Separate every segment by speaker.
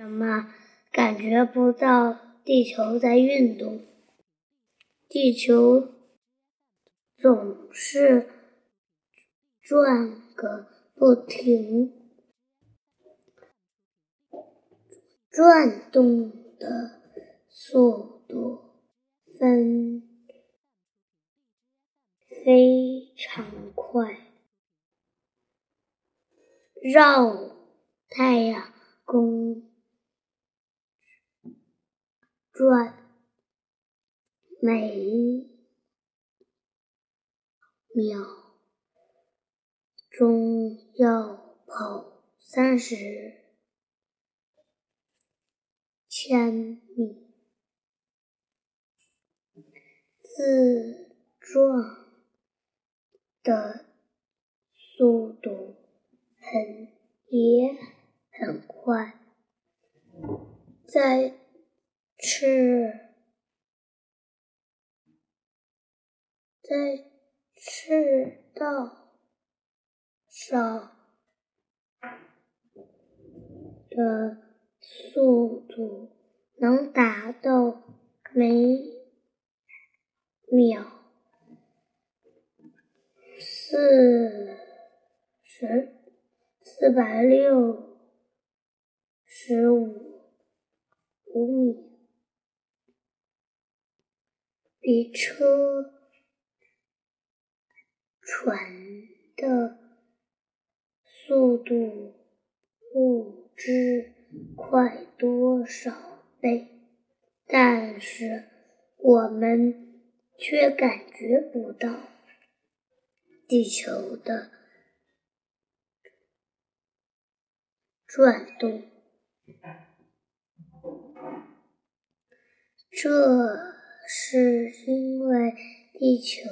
Speaker 1: 什么感觉不到地球在运动？地球总是转个不停，转动的速度分非常快，绕太阳公转。每秒钟要跑三十千米，自转的速度很也很快，在赤。在赤道上的速度能达到每秒四十四百六十五五米，比车。船的速度不知快多少倍，但是我们却感觉不到地球的转动。这是因为地球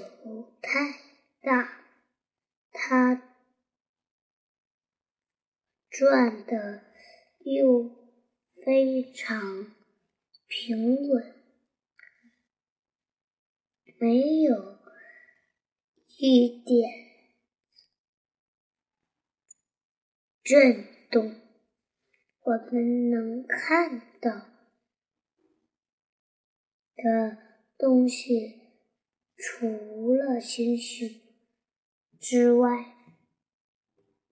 Speaker 1: 太……大，它转的又非常平稳，没有一点震动。我们能看到的东西，除了星星。之外，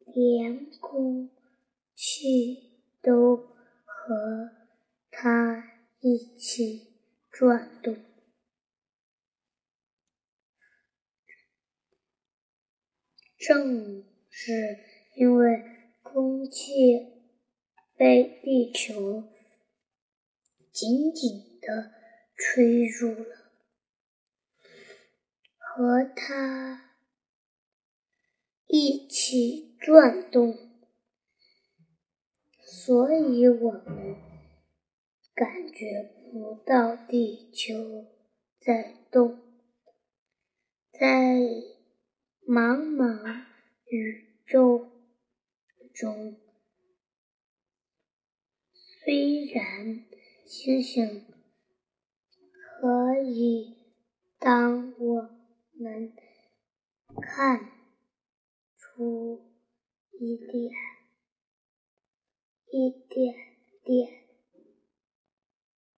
Speaker 1: 连空气都和它一起转动。正是因为空气被地球紧紧的吹入了，和它。一起转动，所以我们感觉不到地球在动。在茫茫宇宙中，虽然星星可以当我们看。出一点一点点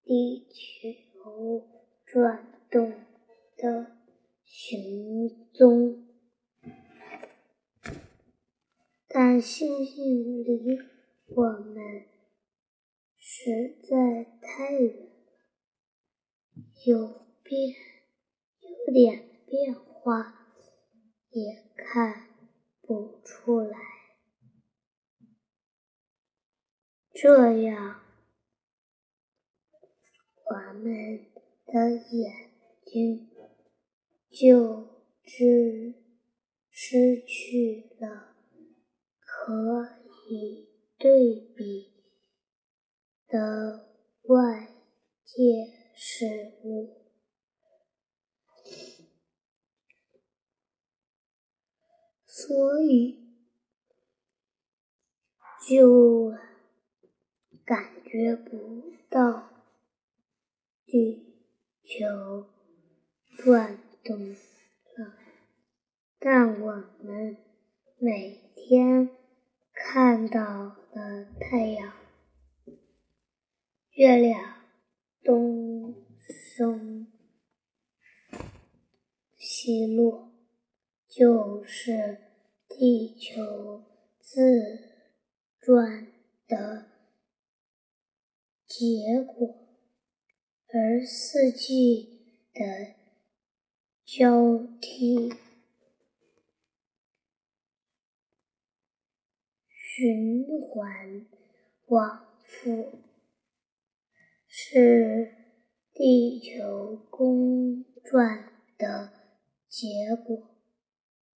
Speaker 1: 地球转动的行踪，但星星离我们实在太远，有变有点变化也看。不出来，这样我们的眼睛就只失去了可以对比的外界所以就感觉不到地球转动了，但我们每天看到的太阳月亮东升西落，就是地球自转的结果，而四季的交替。循环往复是地球公转的结果。